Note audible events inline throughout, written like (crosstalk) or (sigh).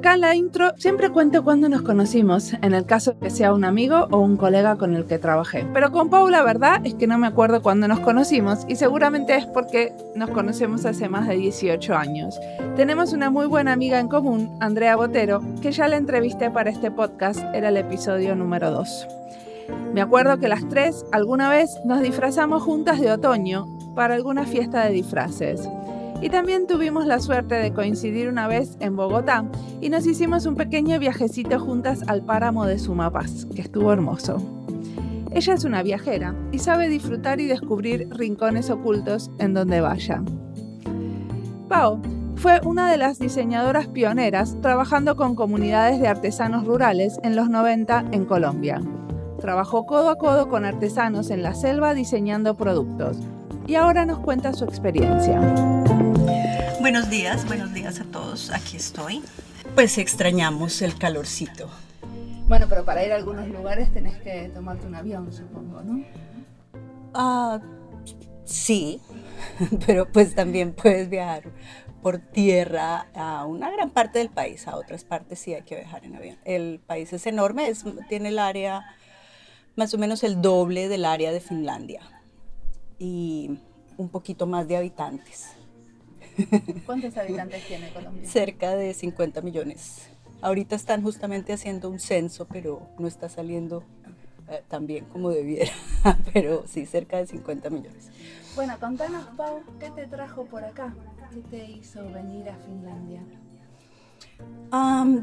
Acá en la intro siempre cuento cuándo nos conocimos, en el caso que sea un amigo o un colega con el que trabajé. Pero con Pau la verdad es que no me acuerdo cuándo nos conocimos y seguramente es porque nos conocemos hace más de 18 años. Tenemos una muy buena amiga en común, Andrea Botero, que ya la entrevisté para este podcast, era el episodio número 2. Me acuerdo que las tres alguna vez nos disfrazamos juntas de otoño para alguna fiesta de disfraces. Y también tuvimos la suerte de coincidir una vez en Bogotá y nos hicimos un pequeño viajecito juntas al páramo de Sumapaz, que estuvo hermoso. Ella es una viajera y sabe disfrutar y descubrir rincones ocultos en donde vaya. Pau fue una de las diseñadoras pioneras trabajando con comunidades de artesanos rurales en los 90 en Colombia. Trabajó codo a codo con artesanos en la selva diseñando productos y ahora nos cuenta su experiencia. Buenos días, buenos días a todos. Aquí estoy. Pues extrañamos el calorcito. Bueno, pero para ir a algunos lugares tenés que tomarte un avión, supongo, ¿no? Ah, sí, (laughs) pero pues también puedes viajar por tierra a una gran parte del país, a otras partes sí hay que viajar en avión. El país es enorme, es, tiene el área más o menos el doble del área de Finlandia y un poquito más de habitantes. ¿Cuántos habitantes tiene Colombia? Cerca de 50 millones. Ahorita están justamente haciendo un censo, pero no está saliendo eh, tan bien como debiera. (laughs) pero sí, cerca de 50 millones. Bueno, contanos, Pau, ¿qué te trajo por acá? ¿Qué te hizo venir a Finlandia?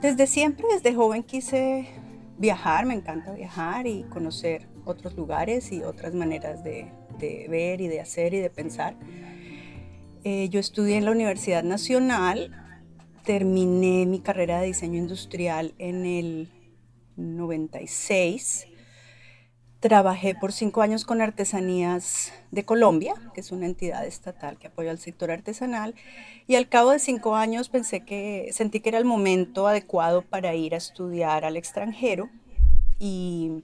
desde siempre, desde joven quise viajar, me encanta viajar y conocer otros lugares y otras maneras de, de ver y de hacer y de pensar. Eh, yo estudié en la Universidad Nacional, terminé mi carrera de diseño industrial en el 96. Trabajé por cinco años con Artesanías de Colombia, que es una entidad estatal que apoya al sector artesanal, y al cabo de cinco años pensé que sentí que era el momento adecuado para ir a estudiar al extranjero y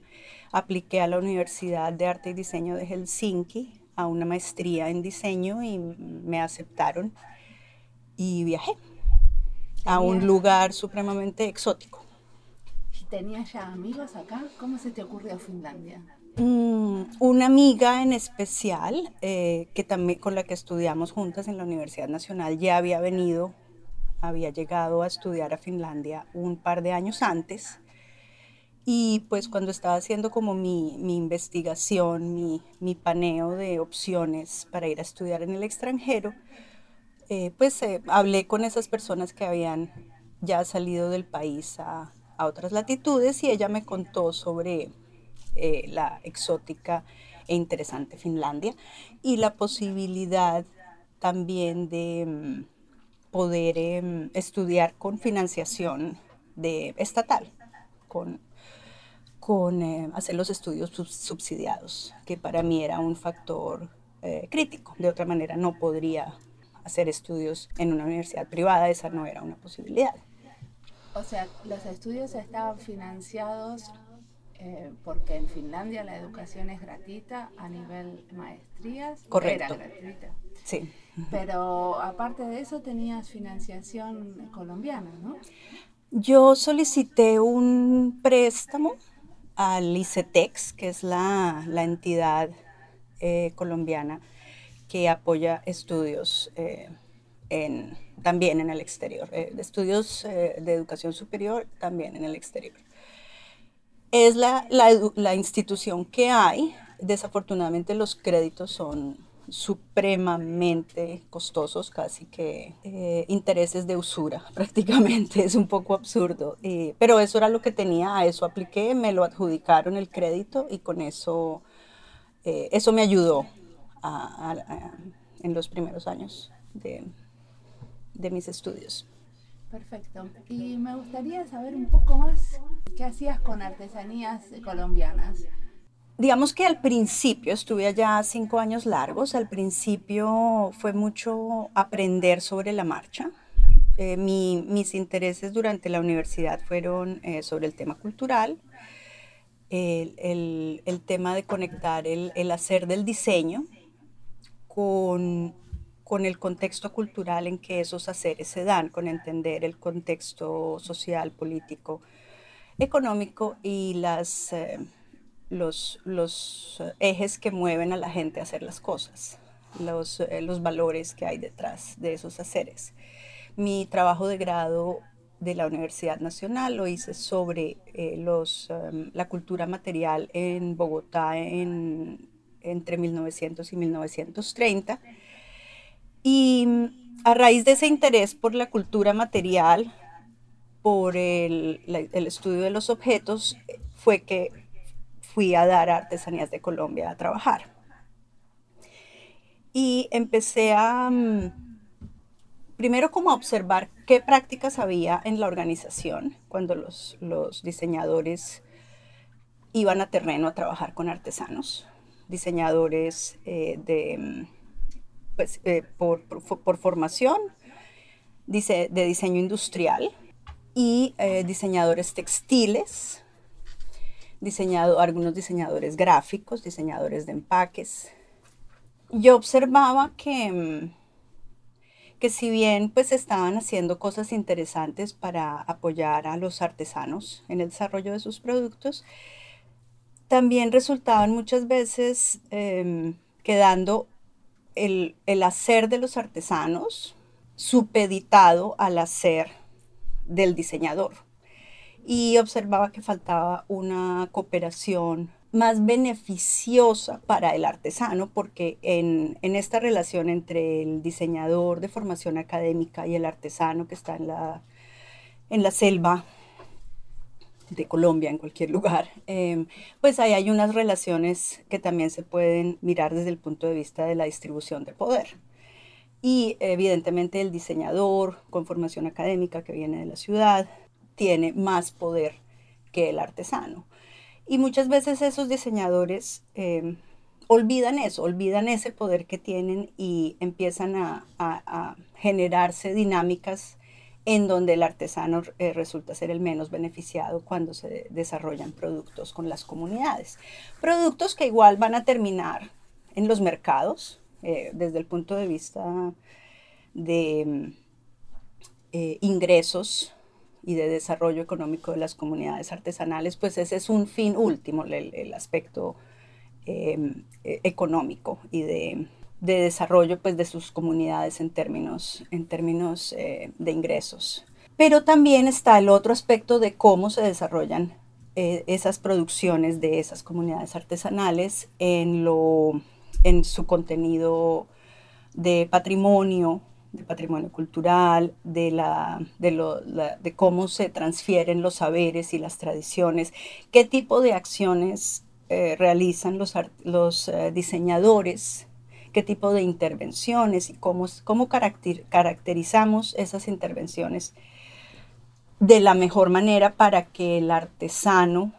apliqué a la Universidad de Arte y Diseño de Helsinki a una maestría en diseño y me aceptaron y viajé a un lugar supremamente exótico. ¿Tenías ya amigos acá? ¿Cómo se te ocurrió Finlandia? Mm, una amiga en especial eh, que también con la que estudiamos juntas en la Universidad Nacional ya había venido, había llegado a estudiar a Finlandia un par de años antes y pues cuando estaba haciendo como mi, mi investigación, mi, mi, paneo de opciones para ir a estudiar en el extranjero, eh, pues eh, hablé con esas personas que habían ya salido del país a, a otras latitudes y ella me contó sobre eh, la exótica e interesante Finlandia y la posibilidad también de mm, poder em, estudiar con financiación de, estatal, con con eh, hacer los estudios subsidiados, que para mí era un factor eh, crítico. De otra manera, no podría hacer estudios en una universidad privada, esa no era una posibilidad. O sea, los estudios estaban financiados eh, porque en Finlandia la educación es gratuita a nivel maestrías. Correcto. Era gratuita. Sí. Pero aparte de eso tenías financiación colombiana, ¿no? Yo solicité un préstamo al ICETEX, que es la, entidad eh, colombiana que apoya estudios eh, también en el exterior, eh, estudios de educación superior también en el exterior. Es la, la institución que hay, desafortunadamente los créditos son supremamente costosos, casi que eh, intereses de usura (laughs) prácticamente, es un poco absurdo, pero eso era lo que tenía, a eso apliqué, me lo adjudicaron el crédito y con eso, eh, eso me ayudó en los primeros años de, de mis estudios. Perfecto. Y me gustaría saber un poco más qué hacías con artesanías colombianas digamos que al principio, estuve allá cinco años largos, al principio fue mucho aprender sobre la marcha. Eh, mis intereses durante la universidad fueron eh, sobre el tema cultural, el, el, tema de conectar el, el, hacer del diseño con con el contexto cultural en que esos haceres se dan, con entender el contexto social, político, económico y las, eh, los, los, ejes que mueven a la gente a hacer las cosas, los, eh, los valores que hay detrás de esos haceres. Mi trabajo de grado de la Universidad Nacional lo hice sobre eh, los, em, la cultura material en Bogotá en, entre 1900 y 1930 y mm, a raíz de ese interés por la cultura material, por el, estudio de los objetos, fue que fui a dar artesanías de Colombia a trabajar. Y empecé a, mm, primero como a observar qué prácticas había en la organización cuando los, los diseñadores iban a terreno a trabajar con artesanos, diseñadores eh, de mm, pues, eh, por, por, formación dice, de diseño industrial y eh, diseñadores textiles, diseñado, algunos diseñadores gráficos, diseñadores de empaques. Yo observaba que, mm, que si bien pues estaban haciendo cosas interesantes para apoyar a los artesanos en el desarrollo de sus productos, también resultaban muchas veces em, quedando el, hacer de los artesanos supeditado al hacer del diseñador. Y observaba que faltaba una cooperación más beneficiosa para el artesano, porque en, esta relación entre el diseñador de formación académica y el artesano que está en la, en la selva de Colombia, en cualquier lugar, em, pues ahí hay unas relaciones que también se pueden mirar desde el punto de vista de la distribución de poder. Y evidentemente el diseñador con formación académica que viene de la ciudad tiene más poder que el artesano. Y muchas veces esos diseñadores em, olvidan eso, olvidan ese poder que tienen y empiezan a generarse dinámicas en donde el artesano eh, resulta ser el menos beneficiado cuando se desarrollan productos con las comunidades. Productos que igual van a terminar en los mercados eh, desde el punto de vista de eh, ingresos y de desarrollo económico de las comunidades artesanales, pues ese es un fin último, el aspecto económico y de de desarrollo pues, de sus comunidades en términos, en términos eh, de ingresos. Pero también está el otro aspecto de cómo se desarrollan eh, esas producciones de esas comunidades artesanales en, lo, en su contenido de patrimonio, de patrimonio cultural, de, la, de, de cómo se transfieren los saberes y las tradiciones, qué tipo de acciones eh, realizan los, los diseñadores qué tipo de intervenciones y cómo, cómo caracterizamos esas intervenciones de la mejor manera para que el artesano,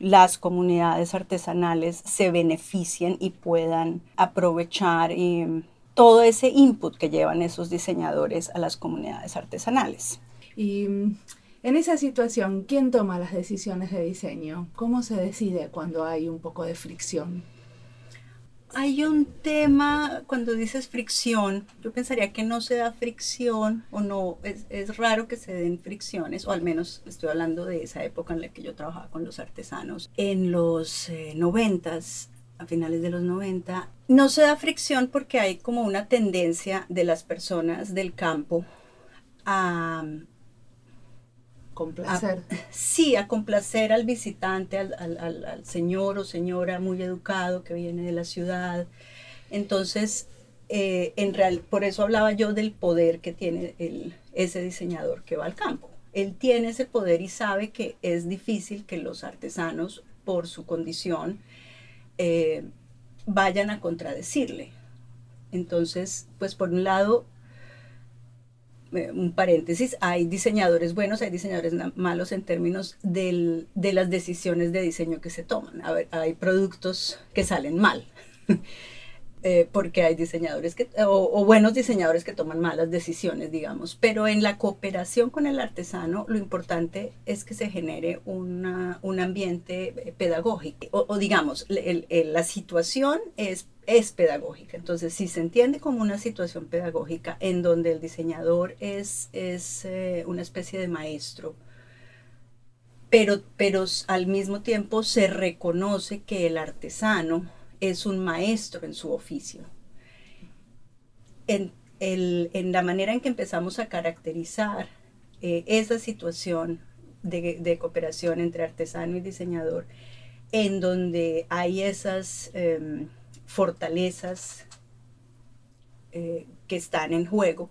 las comunidades artesanales se beneficien y puedan aprovechar eh, todo ese input que llevan esos diseñadores a las comunidades artesanales. Y mm, en esa situación, ¿quién toma las decisiones de diseño? ¿Cómo se decide cuando hay un poco de fricción? Hay un tema, cuando dices fricción, yo pensaría que no se da fricción o no, es, raro que se den fricciones, o al menos estoy hablando de esa época en la que yo trabajaba con los artesanos. En los eh, noventas, a finales de los 90, no se da fricción porque hay como una tendencia de las personas del campo a Complacer. sí, a complacer al visitante, al, señor o señora muy educado que viene de la ciudad. Entonces, eh, en real, por eso hablaba yo del poder que tiene el, ese diseñador que va al campo. Él tiene ese poder y sabe que es difícil que los artesanos, por su condición, eh, vayan a contradecirle. Entonces, pues por un lado, eh, un paréntesis, hay diseñadores buenos, hay diseñadores malos en términos de las decisiones de diseño que se toman. Hay productos que salen mal, (laughs) eh, porque hay diseñadores o, buenos diseñadores que toman malas decisiones, digamos. Pero en la cooperación con el artesano, lo importante es que se genere un ambiente pedagógico. O, digamos, la situación es es pedagógica. Entonces, si se entiende como una situación pedagógica en donde el diseñador es, es eh, una especie de maestro, pero, pero al mismo tiempo se reconoce que el artesano es un maestro en su oficio. En, la manera en que empezamos a caracterizar eh, esa situación de, cooperación entre artesano y diseñador, en donde hay esas em, fortalezas eh, que están en juego,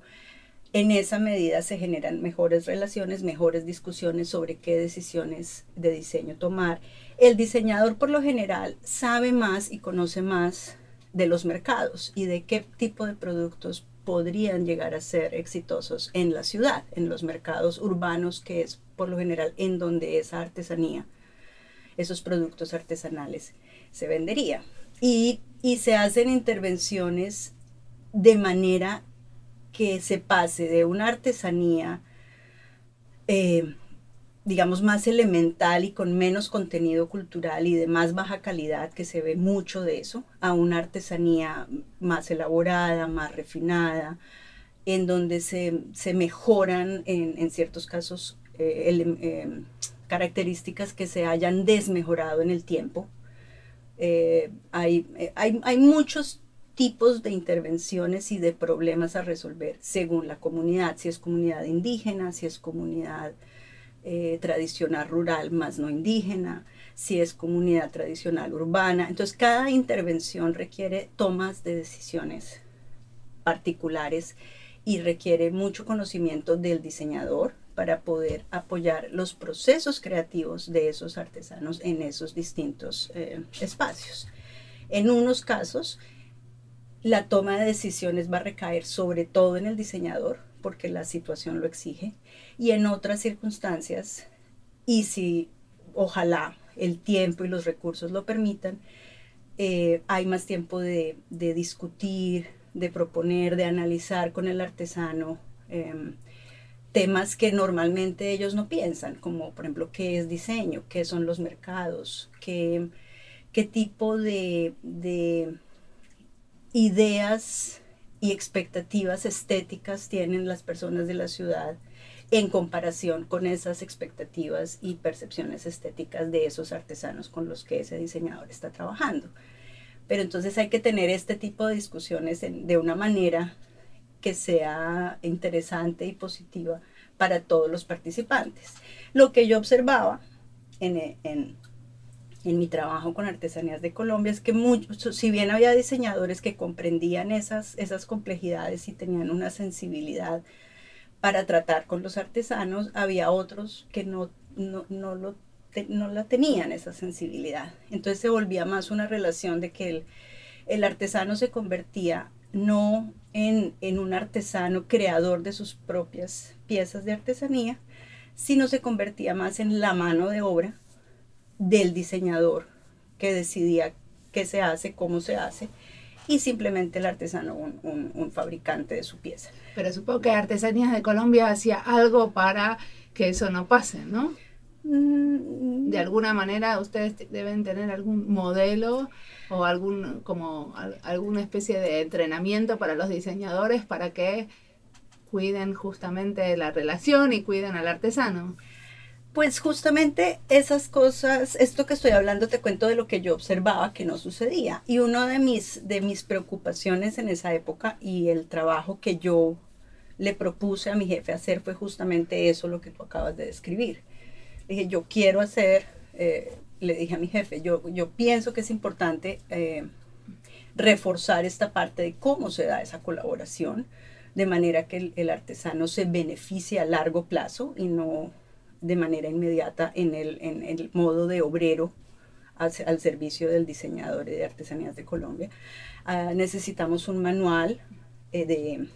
en esa medida se generan mejores relaciones, mejores discusiones sobre qué decisiones de diseño tomar. El diseñador por lo general sabe más y conoce más de los mercados y de qué tipo de productos podrían llegar a ser exitosos en la ciudad, en los mercados urbanos, que es por lo general en donde esa artesanía, esos productos artesanales se vendería. Y, se hacen intervenciones de manera que se pase de una artesanía, eh, digamos, más elemental y con menos contenido cultural y de más baja calidad, que se ve mucho de eso, a una artesanía más elaborada, más refinada, en donde se, mejoran en, ciertos casos eh, eh, características que se hayan desmejorado en el tiempo. hay, hay, hay muchos tipos de intervenciones y de problemas a resolver según la comunidad, si es comunidad indígena, si es comunidad eh, tradicional rural más no indígena, si es comunidad tradicional urbana. Entonces cada intervención requiere tomas de decisiones particulares y requiere mucho conocimiento del diseñador para poder apoyar los procesos creativos de esos artesanos en esos distintos eh, espacios. En unos casos, la toma de decisiones va a recaer sobre todo en el diseñador, porque la situación lo exige, y en otras circunstancias, y si ojalá el tiempo y los recursos lo permitan, eh, hay más tiempo de, discutir, de proponer, de analizar con el artesano em, temas que normalmente ellos no piensan, como por ejemplo qué es diseño, qué son los mercados, qué, qué tipo de ideas y expectativas estéticas tienen las personas de la ciudad en comparación con esas expectativas y percepciones estéticas de esos artesanos con los que ese diseñador está trabajando. Pero entonces hay que tener este tipo de discusiones de una manera que sea interesante y positiva para todos los participantes. Lo que yo observaba en, en mi trabajo con artesanías de Colombia es que muchos, si bien había diseñadores que comprendían esas, esas complejidades y tenían una sensibilidad para tratar con los artesanos, había otros que no, no, no, lo, no la tenían esa sensibilidad. Entonces se volvía más una relación de que el, el artesano se convertía no en, en un artesano creador de sus propias piezas de artesanía, sino se convertía más en la mano de obra del diseñador que decidía qué se hace, cómo se hace, y simplemente el artesano un, fabricante de su pieza. Pero supongo que Artesanías de Colombia hacía algo para que eso no pase, ¿no? Mm. De alguna manera ustedes deben tener algún modelo o algún como alguna especie de entrenamiento para los diseñadores para que cuiden justamente la relación y cuiden al artesano. Pues justamente esas cosas, esto que estoy hablando, te cuento de lo que yo observaba que no sucedía. Y una de mis, de mis preocupaciones en esa época y el trabajo que yo le propuse a mi jefe hacer fue justamente eso, lo que tú acabas de describir. Dije, yo quiero hacer, eh, le dije a mi jefe, yo, yo pienso que es importante eh, reforzar esta parte de cómo se da esa colaboración, de manera que el artesano se beneficie a largo plazo y no de manera inmediata en el, en el modo de obrero al, servicio del diseñador de artesanías de Colombia. Ah, necesitamos un manual eh, de,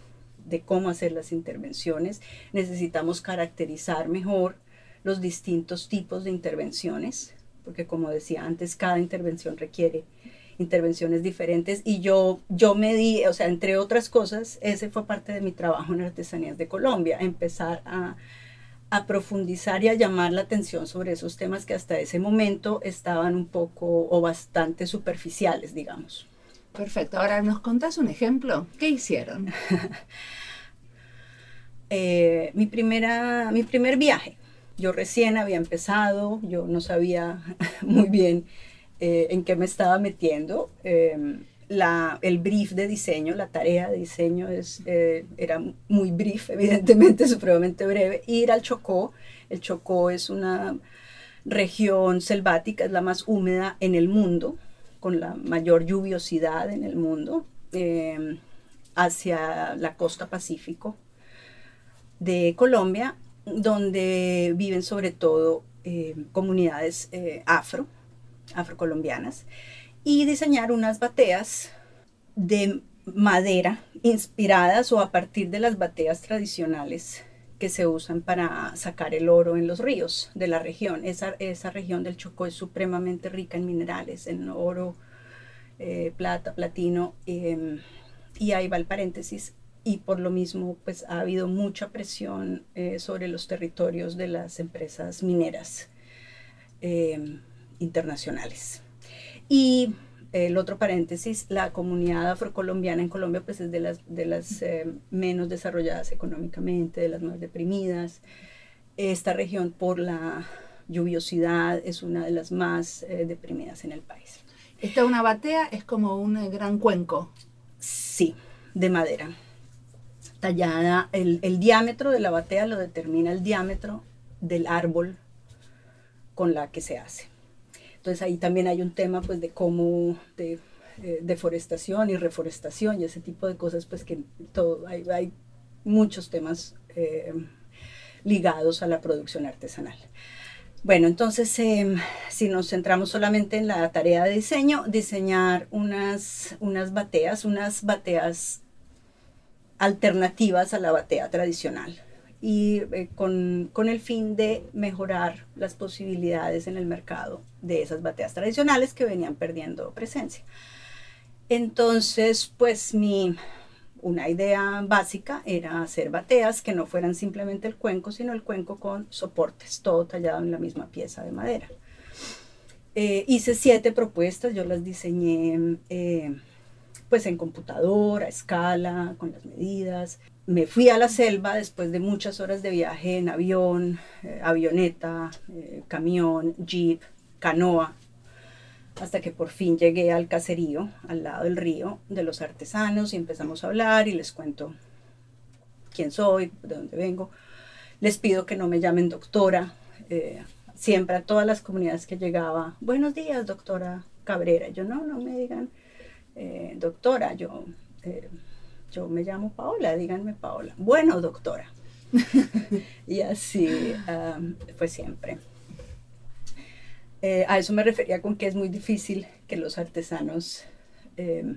de cómo hacer las intervenciones, necesitamos caracterizar mejor los distintos tipos de intervenciones, porque como decía antes, cada intervención requiere intervenciones diferentes y yo, yo me di, o sea, entre otras cosas, ese fue parte de mi trabajo en Artesanías de Colombia, empezar a a profundizar y a llamar la atención sobre esos temas que hasta ese momento estaban un poco o bastante superficiales, digamos. Perfecto. Ahora, ¿nos contás un ejemplo? ¿Qué hicieron? (laughs) Eh, mi, primera, mi primer viaje. Yo recién había empezado, yo no sabía (laughs) muy bien eh, en qué me estaba metiendo. Em, el brief de diseño, la tarea de diseño es, eh, era muy brief, evidentemente, (laughs) supremamente breve. Ir al Chocó, el Chocó es una región selvática, es la más húmeda en el mundo, con la mayor lluviosidad en el mundo, em, hacia la costa pacífico de Colombia, donde viven sobre todo eh, comunidades eh, afro, afrocolombianas, y diseñar unas bateas de madera inspiradas o a partir de las bateas tradicionales que se usan para sacar el oro en los ríos de la región. Esa, esa región del Chocó es supremamente rica en minerales, en oro, eh, plata, platino, em, y ahí va el paréntesis, y por lo mismo pues ha habido mucha presión eh, sobre los territorios de las empresas mineras eh, internacionales. Y el otro paréntesis, la comunidad afrocolombiana en Colombia pues es de las, de las eh, menos desarrolladas económicamente, de las más deprimidas. Esta región por la lluviosidad es una de las más deprimidas en el país. Esta una batea es como un gran cuenco. Sí, de madera tallada, el, diámetro de la batea lo determina el diámetro del árbol con la que se hace. Entonces ahí también hay un tema pues de cómo, eh, deforestación y reforestación y ese tipo de cosas pues que todo, hay, hay muchos temas eh, ligados a la producción artesanal. Bueno, entonces em, si nos centramos solamente en la tarea de diseño, diseñar unas, unas bateas, unas bateas alternativas a la batea tradicional y eh, con, con, el fin de mejorar las posibilidades en el mercado de esas bateas tradicionales que venían perdiendo presencia. Entonces, pues mi, una idea básica era hacer bateas que no fueran simplemente el cuenco, sino el cuenco con soportes, todo tallado en la misma pieza de madera. Eh, hice siete propuestas, yo las diseñé eh, pues en computadora, a escala, con las medidas. Me fui a la selva después de muchas horas de viaje en avión, eh, avioneta, eh, camión, jeep, canoa, hasta que por fin llegué al caserío, al lado del río, de los artesanos y empezamos a hablar y les cuento quién soy, de dónde vengo. Les pido que no me llamen doctora. Eh, siempre a todas las comunidades que llegaba, buenos días, doctora Cabrera. Yo no, no me digan eh, doctora, yo, eh, yo me llamo Paola, díganme Paola. Bueno, doctora. (laughs) y así fue siempre. Eh, a eso me refería con que es muy difícil que los artesanos em,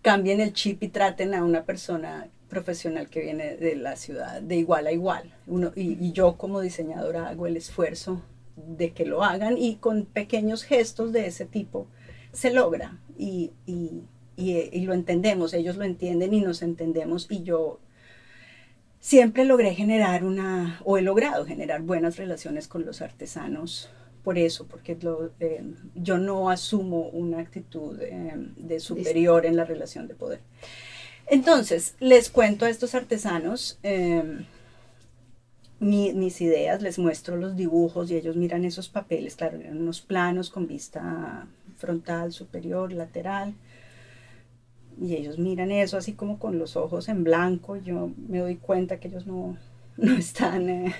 cambien el chip y traten a una persona profesional que viene de la ciudad de igual a igual. Y, y, yo como diseñadora hago el esfuerzo de que lo hagan y con pequeños gestos de ese tipo se logra y, lo entendemos, ellos lo entienden y nos entendemos y yo siempre logré generar una, o he logrado generar buenas relaciones con los artesanos por eso, porque eh, yo no asumo una actitud eh, de superior en la relación de poder. Entonces, les cuento a estos artesanos eh, mis ideas, les muestro los dibujos y ellos miran esos papeles, claro, eran unos planos con vista frontal, superior, lateral. Y ellos miran eso así como con los ojos en blanco. Yo me doy cuenta que ellos no, (laughs) no están eh,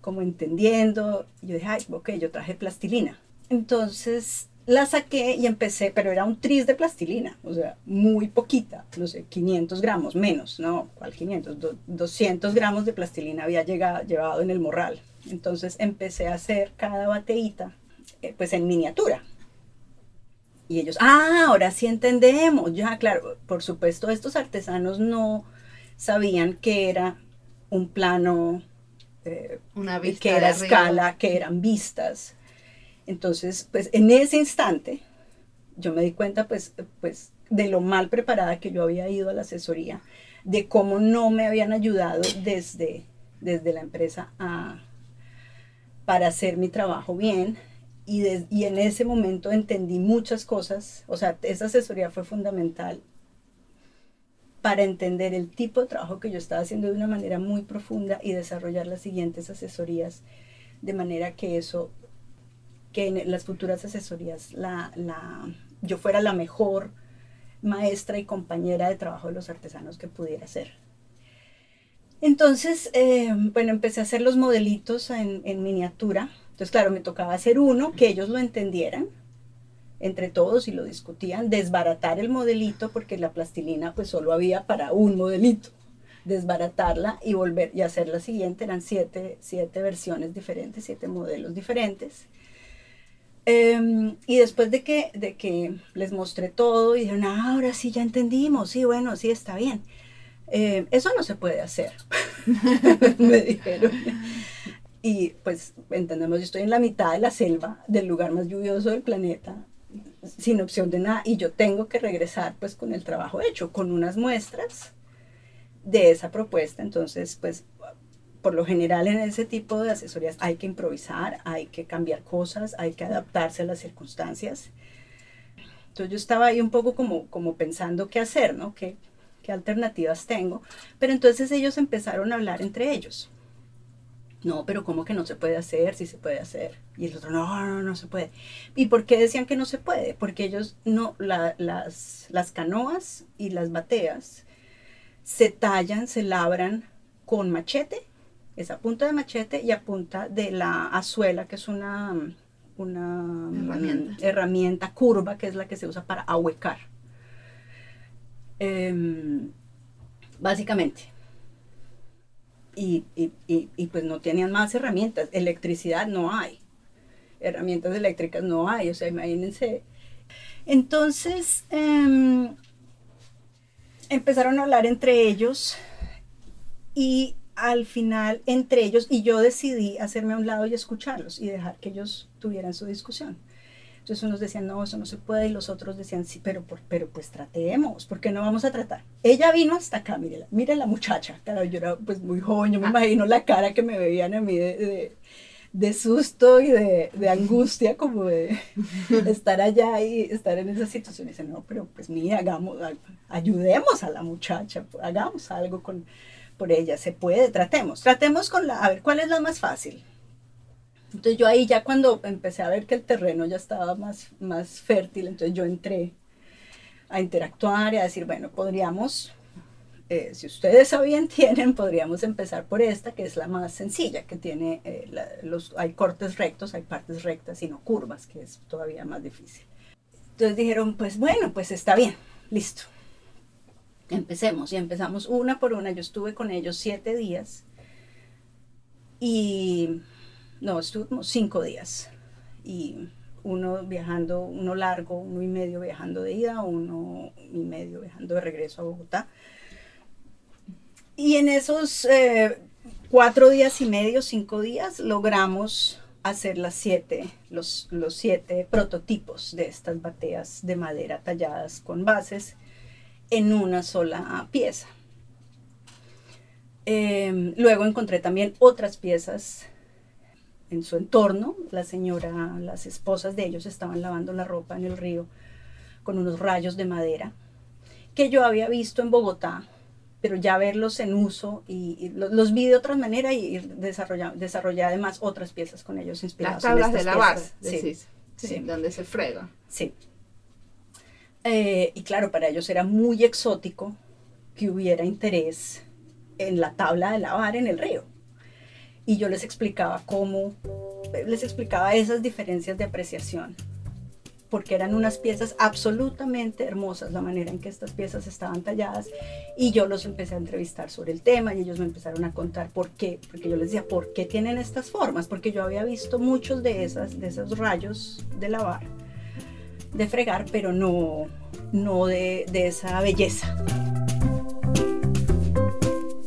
como entendiendo. Yo dije, ay, ok, yo traje plastilina. Entonces la saqué y empecé, pero era un tris de plastilina, o sea, muy poquita, no sé, 500 gramos, menos, no, ¿cuál 500? 200 gramos de plastilina había llegado, llevado en el morral. Entonces empecé a hacer cada bateíta, eh, pues en miniatura, y ellos, ah, ahora sí entendemos. Ya, claro, por supuesto, estos artesanos no sabían que era un plano, eh, Una vista que era escala, que eran vistas. Entonces, pues en ese instante, yo me di cuenta, pues, pues, de lo mal preparada que yo había ido a la asesoría, de cómo no me habían ayudado desde, desde la empresa a, para hacer mi trabajo bien, y, en ese momento entendí muchas cosas, o sea, esa asesoría fue fundamental para entender el tipo de trabajo que yo estaba haciendo de una manera muy profunda y desarrollar las siguientes asesorías de manera que eso, que en las futuras asesorías la, la, yo fuera la mejor maestra y compañera de trabajo de los artesanos que pudiera ser. Entonces, eh, bueno, empecé a hacer los modelitos en miniatura. Entonces, claro, me tocaba hacer uno que ellos lo entendieran entre todos y lo discutían, desbaratar el modelito porque la plastilina pues solo había para un modelito, desbaratarla y volver y hacer la siguiente, eran siete, siete versiones diferentes, siete modelos diferentes. Em, y después de que, de que les mostré todo y dijeron, ah, ahora sí ya entendimos, sí, bueno, sí está bien. Em, eso no se puede hacer, (laughs) me dijeron. Y pues entendemos, yo estoy en la mitad de la selva, del lugar más lluvioso del planeta, sin opción de nada y yo tengo que regresar pues con el trabajo hecho, con unas muestras de esa propuesta. Entonces, pues por lo general en ese tipo de asesorías hay que improvisar, hay que cambiar cosas, hay que adaptarse a las circunstancias. Entonces yo estaba ahí un poco como, como pensando qué hacer, ¿no? ¿Qué, qué alternativas tengo? Pero entonces ellos empezaron a hablar entre ellos no, pero ¿cómo que no se puede hacer? Si se puede hacer. Y el otro, no, no, no se puede. ¿Y por qué decían que no se puede? Porque ellos no, las, las canoas y las bateas se tallan, se labran con machete, esa punta de machete y a punta de la azuela, que es una, una herramienta. herramienta curva, que es la que se usa para ahuecar. Em, básicamente y, y, pues no tenían más herramientas. Electricidad no hay. Herramientas eléctricas no hay. O sea, imagínense. Entonces, em, empezaron a hablar entre ellos y al final entre ellos, y yo decidí hacerme a un lado y escucharlos y dejar que ellos tuvieran su discusión. Entonces unos decían, no, eso no se puede, y los otros decían, sí, pero, pero pues tratemos, ¿por qué no vamos a tratar? Ella vino hasta acá, mire, mire la muchacha, claro, yo era pues muy joven, yo me ah. imagino la cara que me veían a mí de, de, susto y de, de, angustia, como de (laughs) estar allá y estar en esa situación. Y dicen, no, pero pues mira, hagamos, ayudemos a la muchacha, hagamos algo con, por ella, se puede, tratemos, tratemos con la, a ver, ¿cuál es la más fácil? Entonces yo ahí ya cuando empecé a ver que el terreno ya estaba más, más fértil, entonces yo entré a interactuar y a decir, bueno, podríamos, eh, si ustedes sabían (laughs) tienen, podríamos empezar por esta, que es la más sencilla, que tiene, eh, los, hay cortes rectos, hay partes rectas y no curvas, que es todavía más difícil. Entonces dijeron, pues bueno, pues está bien, listo. Empecemos y empezamos una por una. Yo estuve con ellos siete días y no, estuvimos cinco días. Y uno viajando, uno largo, uno y medio viajando de ida, uno y medio viajando de regreso a Bogotá. Y en esos eh, cuatro días y medio, cinco días, logramos hacer las siete, los, los siete prototipos de estas bateas de madera talladas con bases en una sola pieza. Em, luego encontré también otras piezas en su entorno. La señora, las esposas de ellos estaban lavando la ropa en el río con unos rayos de madera que yo había visto en Bogotá, pero ya verlos en uso y, los, vi de otra manera y desarrollé, además otras piezas con ellos inspiradas. Las tablas de lavar, sí, sí, donde se frega. Sí. Eh, y claro, para ellos era muy exótico que hubiera interés en la tabla de lavar en el río y yo les explicaba cómo, les explicaba esas diferencias de apreciación, porque eran unas piezas absolutamente hermosas, la manera en que estas piezas estaban talladas, y yo los empecé a entrevistar sobre el tema y ellos me empezaron a contar por qué, porque yo les decía, ¿por qué tienen estas formas? Porque yo había visto muchos de, esas, de esos rayos de lavar, de fregar, pero no, no de, de esa belleza.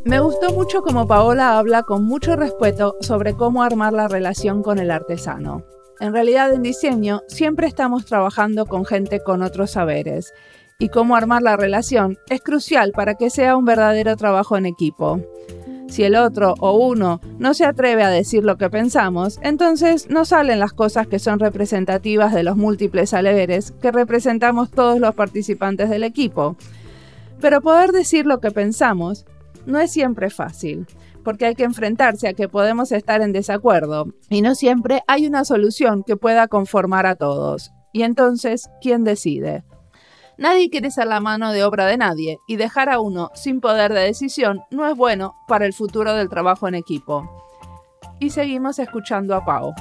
Me gustó mucho como Paola habla con mucho respeto sobre cómo armar la relación con el artesano. En realidad en diseño siempre estamos trabajando con gente con otros saberes y cómo armar la relación es crucial para que sea un verdadero trabajo en equipo. Si el otro o uno no se atreve a decir lo que pensamos, entonces no salen las cosas que son representativas de los múltiples aleveres que representamos todos los participantes del equipo. Pero poder decir lo que pensamos no es siempre fácil, porque hay que enfrentarse a que podemos estar en desacuerdo, y no siempre hay una solución que pueda conformar a todos. Y entonces, ¿quién decide? Nadie quiere ser la mano de obra de nadie, y dejar a uno sin poder de decisión no es bueno para el futuro del trabajo en equipo. Y seguimos escuchando a Pau.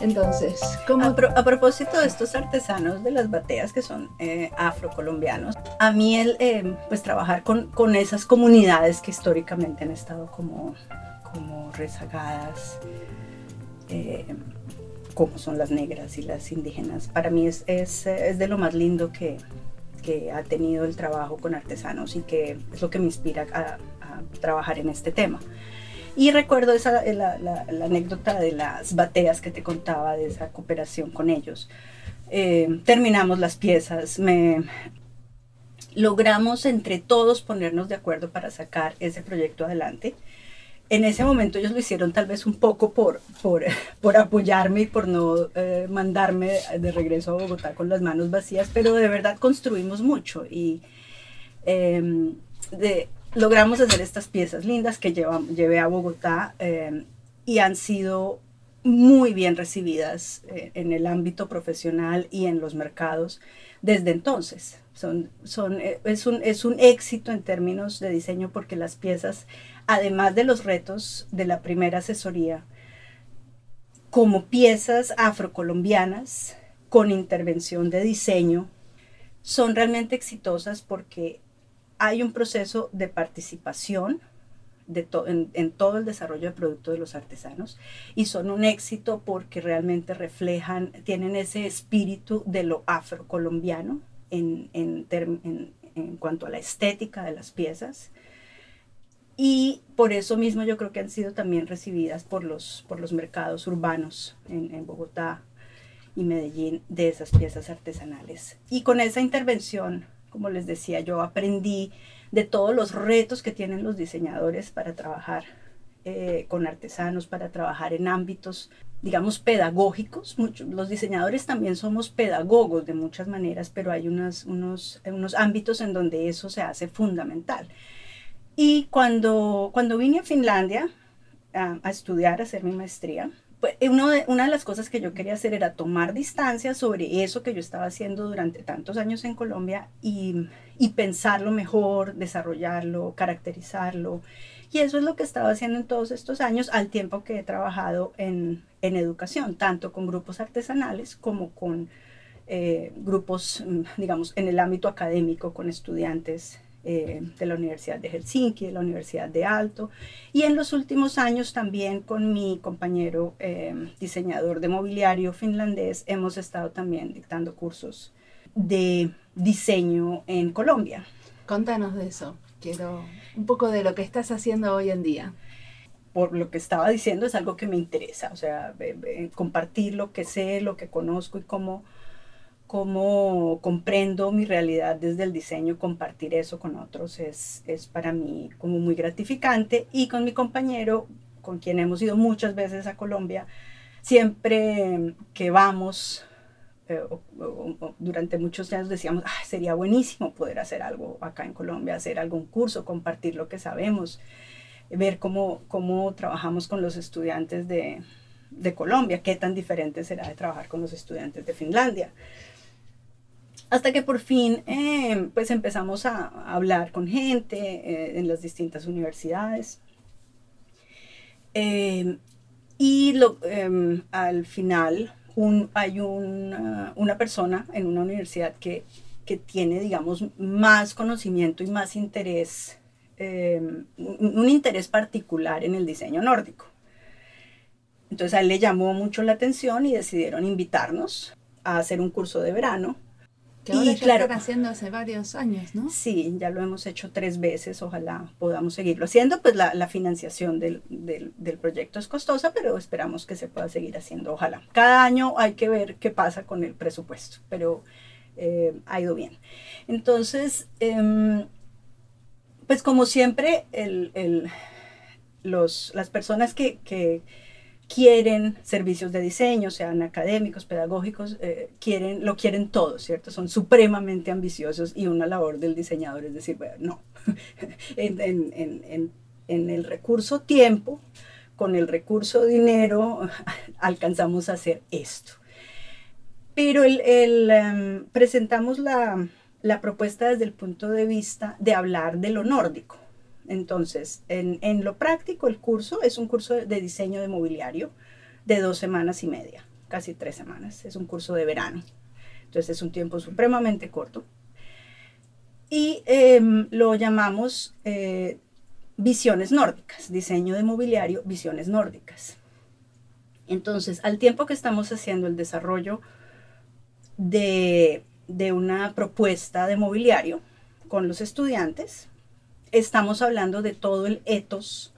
Entonces, ¿cómo? A, propósito de estos artesanos de las bateas que son eh, afrocolombianos, a mí el, eh, pues trabajar con, con, esas comunidades que históricamente han estado como, como rezagadas, eh, como son las negras y las indígenas, para mí es, es, es de lo más lindo que, que, ha tenido el trabajo con artesanos y que es lo que me inspira a, a trabajar en este tema. Y recuerdo esa, la, la, anécdota de las bateas que te contaba, de esa cooperación con ellos. Eh, terminamos las piezas, me, logramos entre todos ponernos de acuerdo para sacar ese proyecto adelante. En ese momento ellos lo hicieron tal vez un poco por, por, (laughs) por apoyarme y por no eh, mandarme de regreso a Bogotá con las manos vacías, pero de verdad construimos mucho y eh, de, logramos hacer estas piezas lindas que llevé a Bogotá eh, y han sido muy bien recibidas eh, en el ámbito profesional y en los mercados desde entonces. Son, son, eh, es, un, es un éxito en términos de diseño porque las piezas, además de los retos de la primera asesoría, como piezas afrocolombianas con intervención de diseño, son realmente exitosas porque hay un proceso de participación de en, todo el desarrollo de producto de los artesanos y son un éxito porque realmente reflejan, tienen ese espíritu de lo afrocolombiano en, en, en, cuanto a la estética de las piezas. Y por eso mismo yo creo que han sido también recibidas por los, por los mercados urbanos en, en Bogotá y Medellín de esas piezas artesanales. Y con esa intervención como les decía, yo aprendí de todos los retos que tienen los diseñadores para trabajar eh, con artesanos, para trabajar en ámbitos, digamos, pedagógicos. Muchos, los diseñadores también somos pedagogos de muchas maneras, pero hay unos, unos, unos ámbitos en donde eso se hace fundamental. Y cuando, cuando vine a Finlandia a, a estudiar, a hacer mi maestría, uno de, una de las cosas que yo quería hacer era tomar distancia sobre eso que yo estaba haciendo durante tantos años en Colombia y, y pensarlo mejor, desarrollarlo, caracterizarlo. Y eso es lo que estaba haciendo en todos estos años, al tiempo que he trabajado en, en educación, tanto con grupos artesanales como con eh, grupos, mm, digamos, en el ámbito académico, con estudiantes eh, de la Universidad de Helsinki, de la Universidad de Alto, y en los últimos años también con mi compañero eh, diseñador de mobiliario finlandés hemos estado también dictando cursos de diseño en Colombia. Contanos de eso, quiero un poco de lo que estás haciendo hoy en día. Por lo que estaba diciendo, es algo que me interesa, o sea, compartir lo que sé, lo que conozco y cómo cómo comprendo mi realidad desde el diseño, compartir eso con otros es, es para mí como muy gratificante y con mi compañero, con quien hemos ido muchas veces a Colombia, siempre que vamos, eh, durante muchos años decíamos, sería buenísimo poder hacer algo acá en Colombia, hacer algún curso, compartir lo que sabemos, ver cómo, cómo trabajamos con los estudiantes de, de Colombia, qué tan diferente será de trabajar con los estudiantes de Finlandia. Hasta que por fin eh, pues empezamos a hablar con gente eh, en las distintas universidades. Eh, y em, al final hay una, una, persona en una universidad que, que, tiene, digamos, más conocimiento y más interés, em, un, un interés particular en el diseño nórdico. Entonces a él le llamó mucho la atención y decidieron invitarnos a hacer un curso de verano que ahora ya claro, están haciendo hace varios años, ¿no? Sí, ya lo hemos hecho tres veces, ojalá podamos seguirlo haciendo, pues la, la financiación del, del, del, proyecto es costosa, pero esperamos que se pueda seguir haciendo, ojalá. Cada año hay que ver qué pasa con el presupuesto, pero eh, ha ido bien. Entonces, em, pues como siempre, los, las personas que, quieren servicios de diseño, sean académicos, pedagógicos, eh, quieren, lo quieren todo, ¿cierto? Son supremamente ambiciosos y una labor del diseñador es decir, bueno, no, (laughs) en, el recurso tiempo, con el recurso dinero, (laughs) alcanzamos a hacer esto. Pero el, em, presentamos la, la propuesta desde el punto de vista de hablar de lo nórdico. Entonces, en, lo práctico, el curso es un curso de diseño de mobiliario de dos semanas y media, casi tres semanas. Es un curso de verano. Entonces, es un tiempo supremamente corto. Y em, lo llamamos eh, visiones nórdicas, diseño de mobiliario, visiones nórdicas. Entonces, al tiempo que estamos haciendo el desarrollo de de una propuesta de mobiliario con los estudiantes. Estamos hablando de todo el etos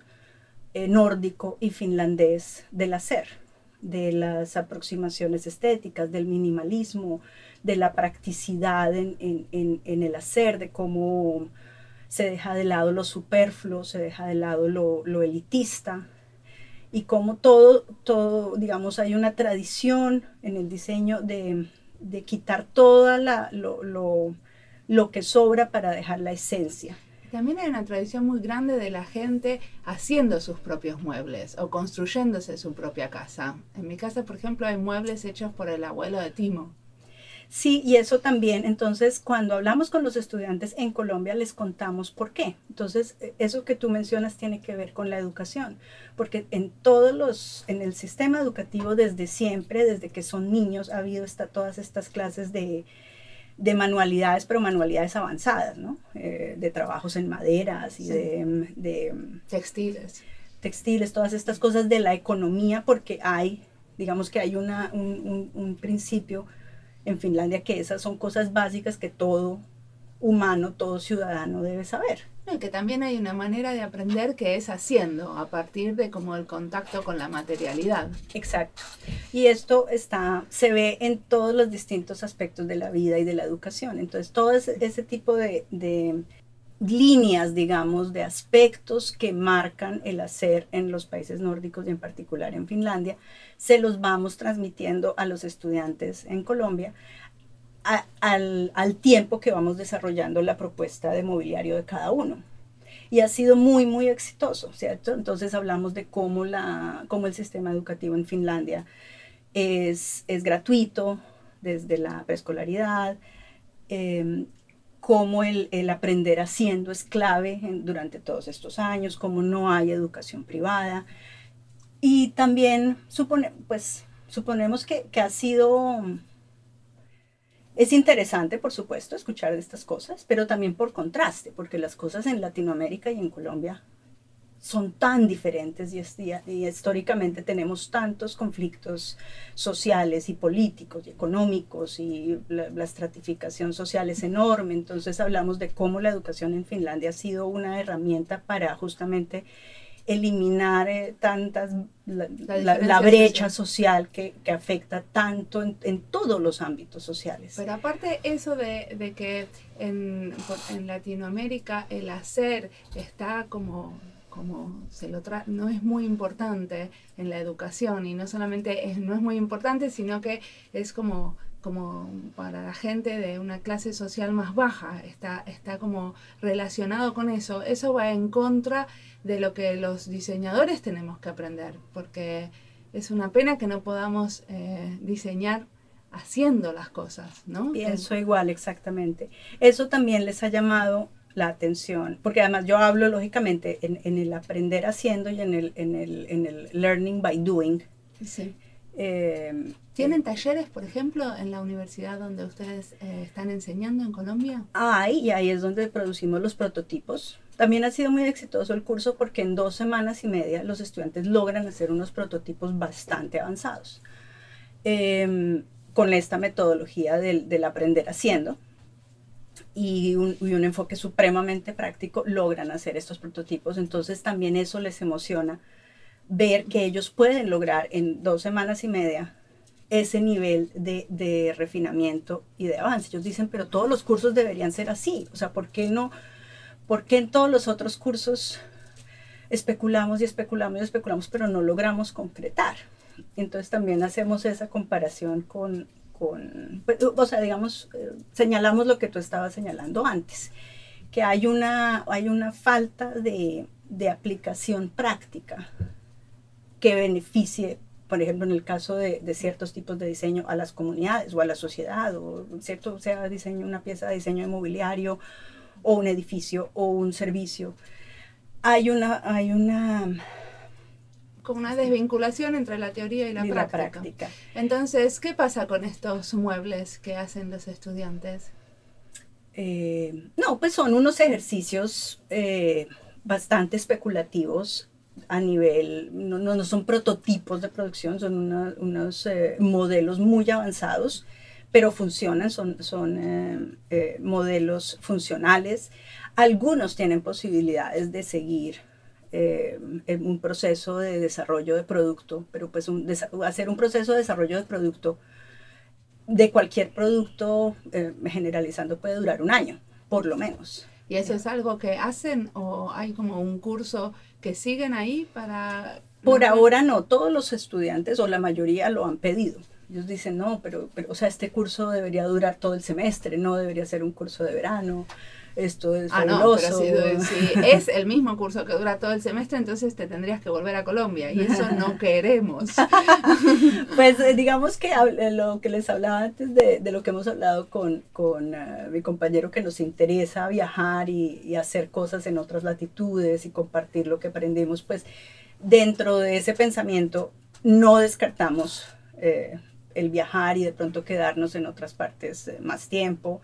eh, nórdico y finlandés del hacer, de las aproximaciones estéticas, del minimalismo, de la practicidad en, el hacer, de cómo se deja de lado lo superfluo, se deja de lado lo, elitista, y cómo todo, digamos, hay una tradición en el diseño de, quitar todo lo, que sobra para dejar la esencia. También hay una tradición muy grande de la gente haciendo sus propios muebles o construyéndose su propia casa. En mi casa, por ejemplo, hay muebles hechos por el abuelo de Timo. Sí, y eso también, entonces, cuando hablamos con los estudiantes en Colombia, les contamos por qué. Entonces, e, eso que tú mencionas tiene que ver con la educación, porque en todos los, en el sistema educativo desde siempre, desde que son niños, ha habido esta, todas estas clases de, de manualidades, pero manualidades avanzadas, ¿no? Eh, de trabajos en maderas y de, de, textiles. Textiles, todas estas cosas de la economía, porque hay, digamos que hay una, un, un, un principio en Finlandia que esas son cosas básicas que todo humano, todo ciudadano debe saber. Y que también hay una manera de aprender que es haciendo, a partir de como el contacto con la materialidad. Exacto. Y esto está, se ve en todos los distintos aspectos de la vida y de la educación. Entonces, todo ese, ese tipo de, de líneas, digamos, de aspectos que marcan el hacer en los países nórdicos y en particular en Finlandia, se los vamos transmitiendo a los estudiantes en Colombia al, tiempo que vamos desarrollando la propuesta de mobiliario de cada uno. Y ha sido muy, muy exitoso, ¿cierto? Entonces hablamos de cómo, la, cómo el sistema educativo en Finlandia es, es gratuito desde la preescolaridad, eh, cómo el, aprender haciendo es clave durante todos estos años, cómo no hay educación privada. Y también supone, pues, suponemos que, que ha sido... Es interesante, por supuesto, escuchar de estas cosas, pero también por contraste, porque las cosas en Latinoamérica y en Colombia son tan diferentes y, y, históricamente tenemos tantos conflictos sociales y políticos y económicos y la, estratificación social es enorme. Entonces hablamos de cómo la educación en Finlandia ha sido una herramienta para justamente eliminar eh, tantas la, brecha social, que, que, afecta tanto en, en, todos los ámbitos sociales. Pero aparte eso de, de que en, en Latinoamérica el hacer está como como se lo no es muy importante en la educación y no solamente es, no es muy importante, sino que es como, como para la gente de una clase social más baja, está, está como relacionado con eso. Eso va en contra de lo que los diseñadores tenemos que aprender, porque es una pena que no podamos eh, diseñar haciendo las cosas, ¿no? Pienso igual, exactamente. Eso también les ha llamado la atención, porque además yo hablo lógicamente en, el aprender haciendo y en el, en el, en el learning by doing. Sí. Eh, ¿Tienen talleres, por ejemplo, en la universidad donde ustedes eh, están enseñando en Colombia? Hay, y ahí es donde producimos los prototipos. También ha sido muy exitoso el curso porque en dos semanas y media los estudiantes logran hacer unos prototipos bastante avanzados. Em, con esta metodología del, del aprender haciendo, y un, enfoque supremamente práctico logran hacer estos prototipos. Entonces también eso les emociona ver que ellos pueden lograr en dos semanas y media ese nivel de, refinamiento y de avance. Ellos dicen, pero todos los cursos deberían ser así. O sea, ¿por qué no? ¿Por qué en todos los otros cursos especulamos y especulamos y especulamos, pero no logramos concretar? Entonces también hacemos esa comparación con, con pues, o sea, digamos, eh, señalamos lo que tú estabas señalando antes, que hay una, hay una falta de aplicación práctica que beneficie por ejemplo, en el caso de, ciertos tipos de diseño a las comunidades o a la sociedad, o cierto sea diseño, una pieza de diseño inmobiliario o un edificio o un servicio, hay una, hay una como una desvinculación entre la teoría y la, práctica. Entonces, ¿qué pasa con estos muebles que hacen los estudiantes? Eh, no, pues son unos ejercicios eh, bastante especulativos a nivel, no, no, son prototipos de producción, son unos eh, modelos muy avanzados, pero funcionan, son, son eh, eh, modelos funcionales. Algunos tienen posibilidades de seguir un proceso de desarrollo de producto, pero pues hacer un proceso de desarrollo de producto de cualquier producto generalizando puede durar un año, por lo menos. ¿Y eso es algo que hacen o hay como un curso que siguen ahí para... Por ahora no, todos los estudiantes o la mayoría lo han pedido. Ellos dicen, no, pero, pero, o sea, este curso debería durar todo el semestre, no debería ser un curso de verano. Esto es ah, No, pero si, es el mismo curso que dura todo el semestre, entonces te tendrías que volver a Colombia y eso no (laughs) queremos. (laughs) pues eh, digamos que eh, lo que les hablaba antes de, de lo que hemos hablado con, con eh, mi compañero que nos interesa viajar y, y hacer cosas en otras latitudes y compartir lo que aprendimos, pues dentro de ese pensamiento no descartamos el viajar y de pronto quedarnos en otras partes más tiempo.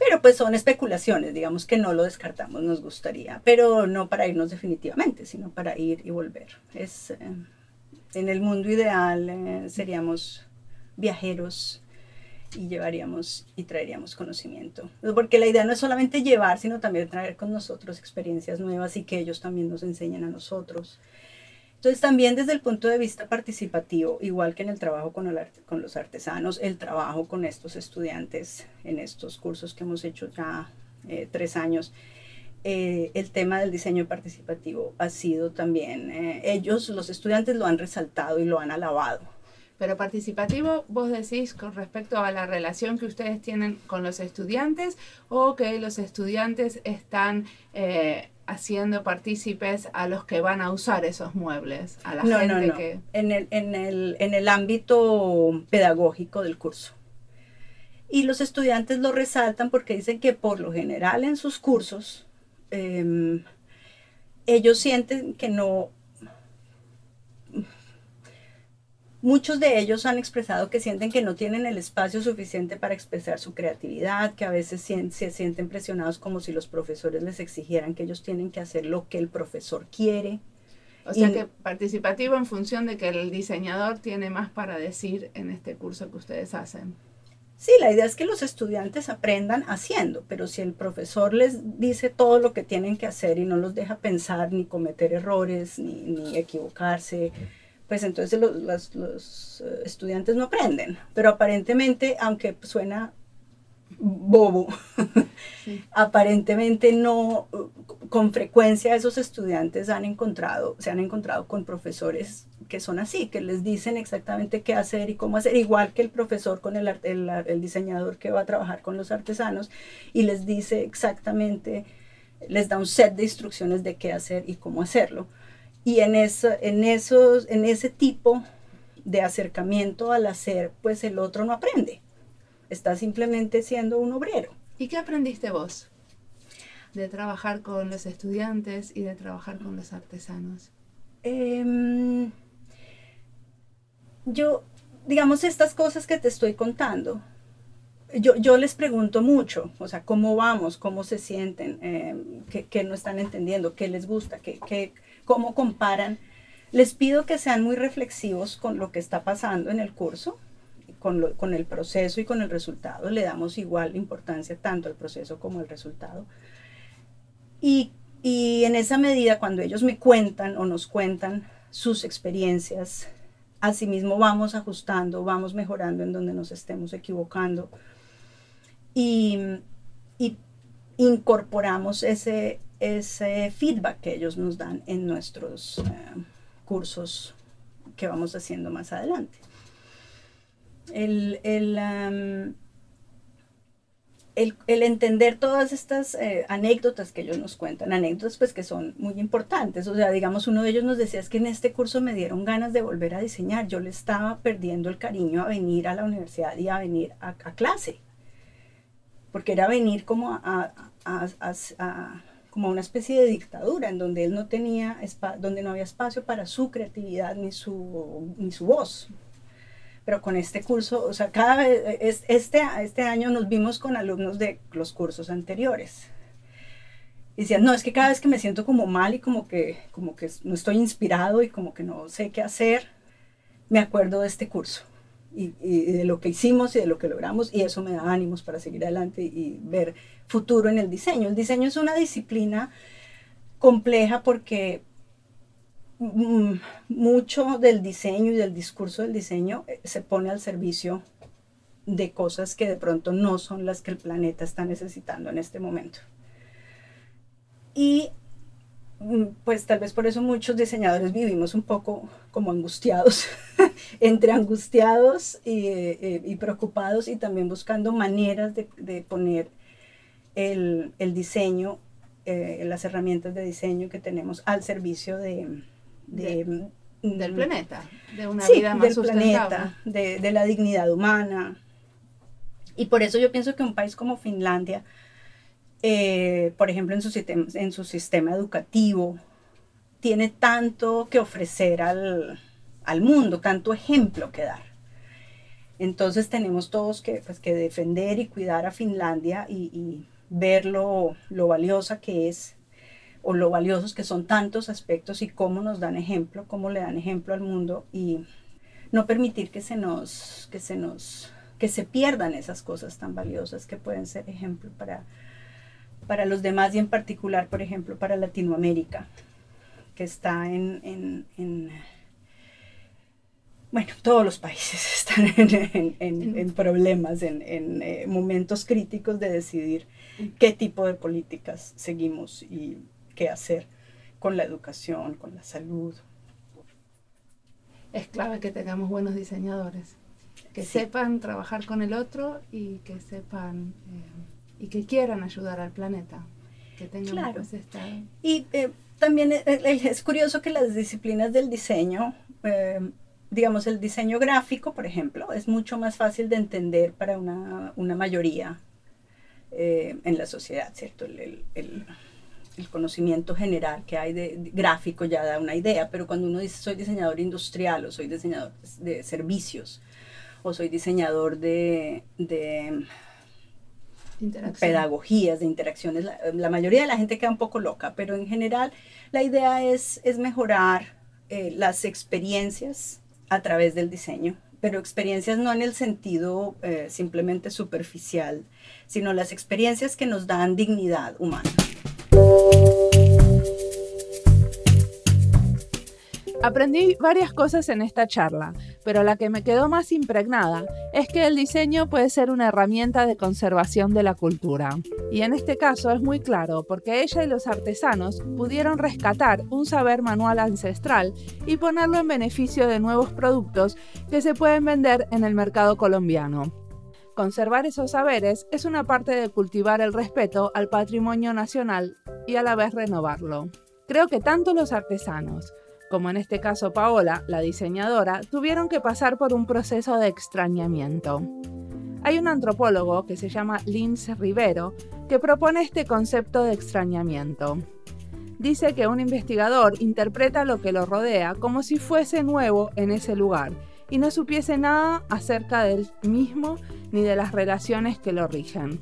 Pero pues son especulaciones, digamos que no lo descartamos, nos gustaría, pero no para irnos definitivamente, sino para ir y volver. Es, eh, en el mundo ideal eh, seríamos viajeros y llevaríamos y traeríamos conocimiento. Porque la idea no es solamente llevar, sino también traer con nosotros experiencias nuevas y que ellos también nos enseñen a nosotros. Entonces también desde el punto de vista participativo, igual que en el trabajo con, los artesanos, el trabajo con estos estudiantes en estos cursos que hemos hecho ya eh, tres años, eh, el tema del diseño participativo ha sido también, eh, ellos, los estudiantes lo han resaltado y lo han alabado. Pero participativo, vos decís con respecto a la relación que ustedes tienen con los estudiantes o que los estudiantes están haciendo partícipes a los que van a usar esos muebles, a la gente que... En el, en, el, en el ámbito pedagógico del curso. Y los estudiantes lo resaltan porque dicen que por lo general en sus cursos em, ellos sienten que no Muchos de ellos han expresado que sienten que no tienen el espacio suficiente para expresar su creatividad, que a veces se sienten presionados como si los profesores les exigieran que ellos tienen que hacer lo que el profesor quiere. O sea que participativo en función de que el diseñador tiene más para decir en este curso que ustedes hacen. Sí, la idea es que los estudiantes aprendan haciendo, pero si el profesor les dice todo lo que tienen que hacer y no los deja pensar ni cometer errores ni, ni equivocarse, pues entonces los, los, eh, estudiantes no aprenden. Pero aparentemente, aunque suena bobo, aparentemente no, con frecuencia esos estudiantes han encontrado, se han encontrado con profesores que son así, que les dicen exactamente qué hacer y cómo hacer, igual que el profesor con el, el, el diseñador que va a trabajar con los artesanos y les dice exactamente, les da un set de instrucciones de qué hacer y cómo hacerlo. Y en, eso, en, esos, en ese tipo de acercamiento al hacer, pues el otro no aprende. Está simplemente siendo un obrero. ¿Y qué aprendiste vos de trabajar con los estudiantes y de trabajar con los artesanos? Em, yo, digamos, estas cosas que te estoy contando, yo, yo les pregunto mucho, o sea, cómo vamos, cómo se sienten, em, qué, no están entendiendo, qué les gusta, qué, qué, cómo comparan. Les pido que sean muy reflexivos con lo que está pasando en el curso, con, con el proceso y con el resultado. Le damos igual importancia tanto al proceso como al resultado. Y, y en esa medida, cuando ellos me cuentan o nos cuentan sus experiencias, asimismo vamos ajustando, vamos mejorando en donde nos estemos equivocando. Y, incorporamos ese, ese feedback que ellos nos dan en nuestros eh, cursos que vamos haciendo más adelante. El, el, el, entender todas estas eh, anécdotas que ellos nos cuentan, anécdotas pues que son muy importantes, o sea, digamos, uno de ellos nos decía es que en este curso me dieron ganas de volver a diseñar, yo le estaba perdiendo el cariño a venir a la universidad y a venir a, clase, porque era venir como a, como una especie de dictadura en donde él no tenía, donde no había espacio para su creatividad ni su, ni su voz, pero con este curso, o sea, cada vez, este, este año nos vimos con alumnos de los cursos anteriores. Y decían, no, es que cada vez que me siento como mal y como que, como que no estoy inspirado y como que no sé qué hacer, me acuerdo de este curso y, y de lo que hicimos y de lo que logramos y eso me da ánimos para seguir adelante y ver futuro en el diseño. El diseño es una disciplina compleja porque Mm, mucho del diseño y del discurso del diseño eh, se pone al servicio de cosas que de pronto no son las que el planeta está necesitando en este momento. Y pues tal vez por eso muchos diseñadores vivimos un poco como angustiados, (laughs) entre angustiados eh, y, preocupados y también buscando maneras de, poner el, diseño, eh, las herramientas de diseño que tenemos al servicio de, de, del planeta, de una vida más del planeta, de, la dignidad humana. Y por eso yo pienso que un país como Finlandia, eh, por ejemplo, en su, sistema, en su sistema educativo, tiene tanto que ofrecer al, mundo, tanto ejemplo que dar. Entonces tenemos todos que, pues, que defender y cuidar a Finlandia y, y ver lo, lo valiosa que es o lo valiosos que son tantos aspectos y cómo nos dan ejemplo, cómo le dan ejemplo al mundo y no permitir que se nos, que se nos, que se pierdan esas cosas tan valiosas que pueden ser ejemplo para, para los demás y en particular, por ejemplo, para Latinoamérica, que está en, en, bueno, todos los países (laughs) están en, problemas, en, eh, momentos críticos de decidir qué tipo de políticas seguimos y qué hacer con la educación, con la salud. Es clave que tengamos buenos diseñadores, que sepan trabajar con el otro y que sepan eh, y que quieran ayudar al planeta, que tengan claro. pues esta... Y eh, también eh, es, curioso que las disciplinas del diseño, digamos el diseño gráfico, por ejemplo, es mucho más fácil de entender para una, una mayoría en la sociedad, ¿cierto? el, el conocimiento general que hay de, gráfico ya da una idea, pero cuando uno dice soy diseñador industrial o soy diseñador de servicios o soy diseñador de, de pedagogías, de interacciones, la, mayoría de la gente queda un poco loca, pero en general la idea es, es mejorar eh, las experiencias a través del diseño, pero experiencias no en el sentido eh, simplemente superficial, sino las experiencias que nos dan dignidad humana. Aprendí varias cosas en esta charla, pero la que me quedó más impregnada es que el diseño puede ser una herramienta de conservación de la cultura. Y en este caso es muy claro porque ella y los artesanos pudieron rescatar un saber manual ancestral y ponerlo en beneficio de nuevos productos que se pueden vender en el mercado colombiano. Conservar esos saberes es una parte de cultivar el respeto al patrimonio nacional y a la vez renovarlo. Creo que tanto los artesanos, como en este caso Paola, la diseñadora, tuvieron que pasar por un proceso de extrañamiento. Hay un antropólogo que se llama Lince Rivero que propone este concepto de extrañamiento. Dice que un investigador interpreta lo que lo rodea como si fuese nuevo en ese lugar y no supiese nada acerca del mismo ni de las relaciones que lo rigen.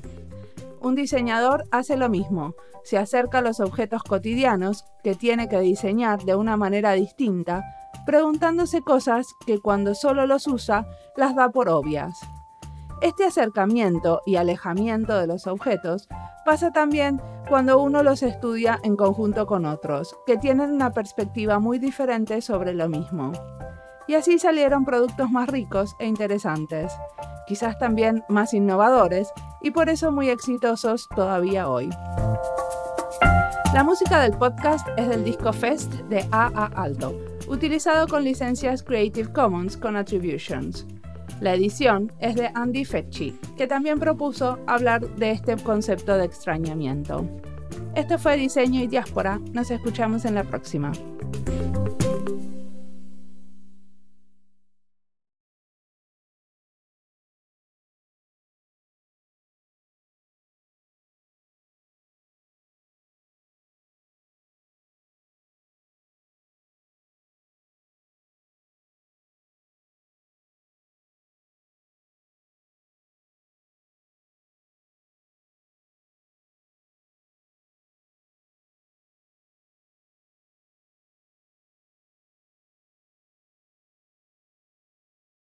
Un diseñador hace lo mismo, se acerca a los objetos cotidianos que tiene que diseñar de una manera distinta, preguntándose cosas que cuando solo los usa las da por obvias. Este acercamiento y alejamiento de los objetos pasa también cuando uno los estudia en conjunto con otros, que tienen una perspectiva muy diferente sobre lo mismo. y así salieron productos más ricos e interesantes, quizás también más innovadores y por eso muy exitosos todavía hoy. La música del podcast es del disco Fest de AA Alto, utilizado con licencias Creative Commons con Attributions. La edición es de Andy Fetchi, que también propuso hablar de este concepto de extrañamiento. Este fue Diseño y Diáspora. Nos escuchamos en la próxima.